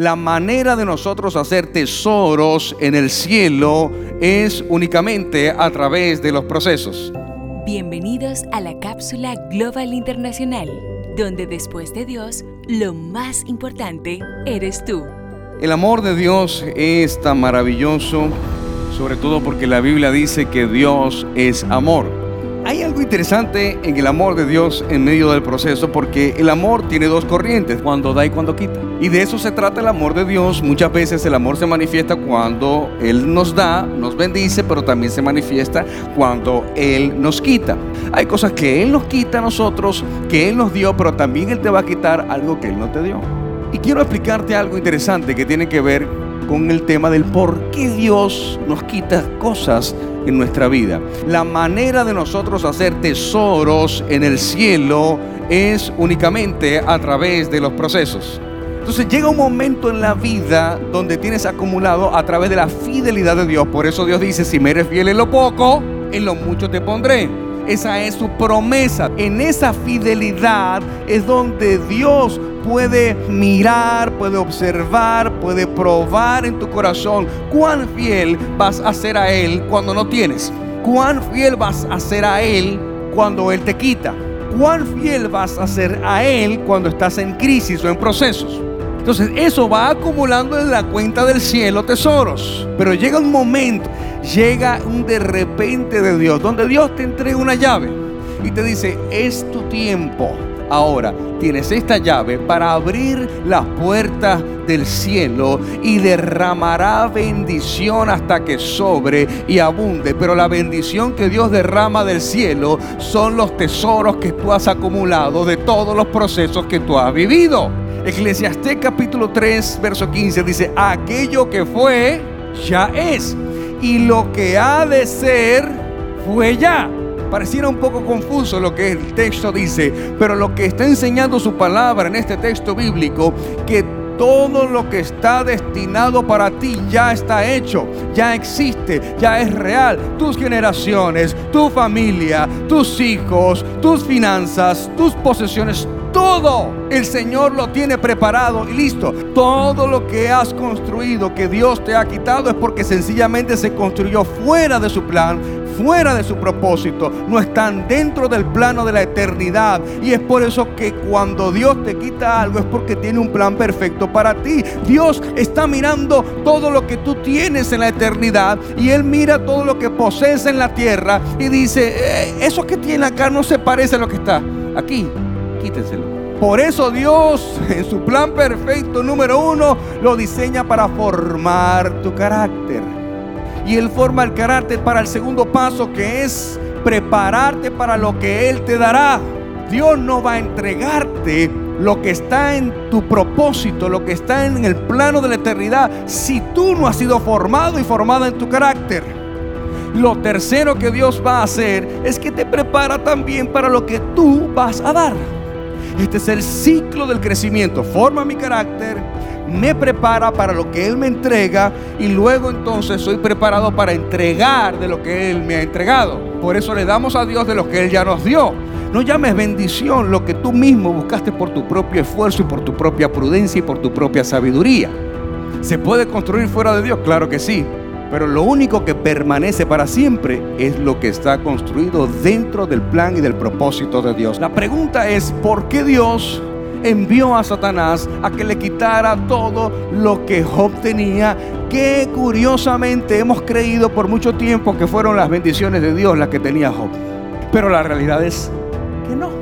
La manera de nosotros hacer tesoros en el cielo es únicamente a través de los procesos. Bienvenidos a la cápsula Global Internacional, donde después de Dios, lo más importante eres tú. El amor de Dios es tan maravilloso, sobre todo porque la Biblia dice que Dios es amor. Hay algo interesante en el amor de Dios en medio del proceso porque el amor tiene dos corrientes, cuando da y cuando quita. Y de eso se trata el amor de Dios. Muchas veces el amor se manifiesta cuando Él nos da, nos bendice, pero también se manifiesta cuando Él nos quita. Hay cosas que Él nos quita a nosotros, que Él nos dio, pero también Él te va a quitar algo que Él no te dio. Y quiero explicarte algo interesante que tiene que ver con el tema del por qué Dios nos quita cosas en nuestra vida. La manera de nosotros hacer tesoros en el cielo es únicamente a través de los procesos. Entonces llega un momento en la vida donde tienes acumulado a través de la fidelidad de Dios. Por eso Dios dice, si me eres fiel en lo poco, en lo mucho te pondré. Esa es su promesa. En esa fidelidad es donde Dios puede mirar, puede observar, puede probar en tu corazón cuán fiel vas a ser a Él cuando no tienes. Cuán fiel vas a ser a Él cuando Él te quita. Cuán fiel vas a ser a Él cuando estás en crisis o en procesos. Entonces eso va acumulando en la cuenta del cielo tesoros. Pero llega un momento, llega un de repente de Dios, donde Dios te entrega una llave y te dice, es tu tiempo Ahora tienes esta llave para abrir las puertas del cielo y derramará bendición hasta que sobre y abunde. Pero la bendición que Dios derrama del cielo son los tesoros que tú has acumulado de todos los procesos que tú has vivido. Eclesiastés capítulo 3, verso 15 dice, aquello que fue, ya es. Y lo que ha de ser, fue ya. Pareciera un poco confuso lo que el texto dice, pero lo que está enseñando su palabra en este texto bíblico, que todo lo que está destinado para ti ya está hecho, ya existe, ya es real. Tus generaciones, tu familia, tus hijos, tus finanzas, tus posesiones, todo el Señor lo tiene preparado y listo. Todo lo que has construido que Dios te ha quitado es porque sencillamente se construyó fuera de su plan, fuera de su propósito, no están dentro del plano de la eternidad. Y es por eso que cuando Dios te quita algo es porque tiene un plan perfecto para ti. Dios está mirando todo lo que tú tienes en la eternidad y Él mira todo lo que posees en la tierra y dice, eh, eso que tiene acá no se parece a lo que está aquí, quítenselo. Por eso Dios en su plan perfecto número uno lo diseña para formar tu carácter y Él forma el carácter para el segundo paso que es prepararte para lo que Él te dará. Dios no va a entregarte lo que está en tu propósito, lo que está en el plano de la eternidad, si tú no has sido formado y formada en tu carácter. Lo tercero que Dios va a hacer es que te prepara también para lo que tú vas a dar. Este es el ciclo del crecimiento. Forma mi carácter, me prepara para lo que Él me entrega y luego entonces soy preparado para entregar de lo que Él me ha entregado. Por eso le damos a Dios de lo que Él ya nos dio. No llames bendición lo que tú mismo buscaste por tu propio esfuerzo y por tu propia prudencia y por tu propia sabiduría. ¿Se puede construir fuera de Dios? Claro que sí. Pero lo único que permanece para siempre es lo que está construido dentro del plan y del propósito de Dios. La pregunta es, ¿por qué Dios envió a Satanás a que le quitara todo lo que Job tenía, que curiosamente hemos creído por mucho tiempo que fueron las bendiciones de Dios las que tenía Job. Pero la realidad es que no.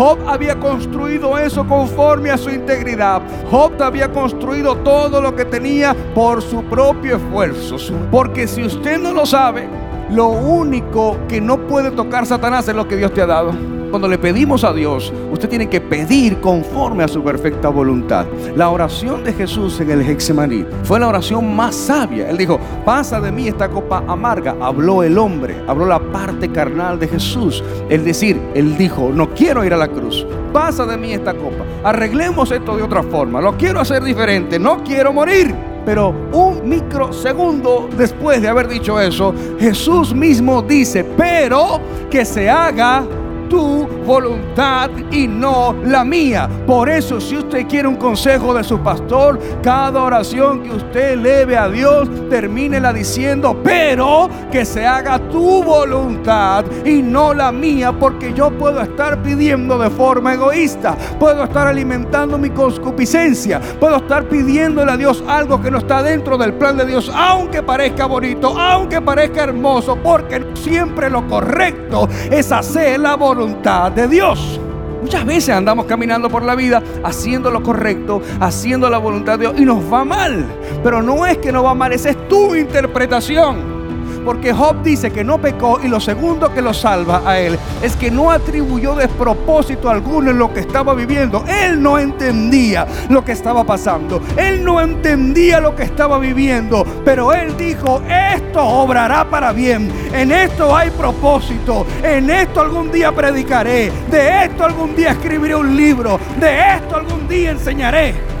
Job había construido eso conforme a su integridad. Job había construido todo lo que tenía por su propio esfuerzo. Porque si usted no lo sabe, lo único que no puede tocar Satanás es lo que Dios te ha dado. Cuando le pedimos a Dios, usted tiene que pedir conforme a su perfecta voluntad. La oración de Jesús en el Hexemaní fue la oración más sabia. Él dijo, pasa de mí esta copa amarga. Habló el hombre, habló la parte carnal de Jesús. Es decir, él dijo, no quiero ir a la cruz. Pasa de mí esta copa. Arreglemos esto de otra forma. Lo quiero hacer diferente. No quiero morir. Pero un microsegundo después de haber dicho eso, Jesús mismo dice, pero que se haga tu voluntad y no la mía. Por eso, si usted quiere un consejo de su pastor, cada oración que usted eleve a Dios, termínela diciendo, pero que se haga tu voluntad y no la mía, porque yo puedo estar pidiendo de forma egoísta, puedo estar alimentando mi concupiscencia, puedo estar pidiéndole a Dios algo que no está dentro del plan de Dios, aunque parezca bonito, aunque parezca hermoso, porque siempre lo correcto es hacer la voluntad de Dios. Muchas veces andamos caminando por la vida haciendo lo correcto, haciendo la voluntad de Dios y nos va mal. Pero no es que no va mal, esa es tu interpretación. Porque Job dice que no pecó y lo segundo que lo salva a él es que no atribuyó despropósito alguno en lo que estaba viviendo. Él no entendía lo que estaba pasando. Él no entendía lo que estaba viviendo. Pero él dijo, esto obrará para bien. En esto hay propósito. En esto algún día predicaré. De esto algún día escribiré un libro. De esto algún día enseñaré.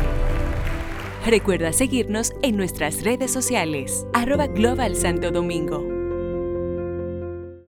Recuerda seguirnos en nuestras redes sociales, arroba Global Santo Domingo.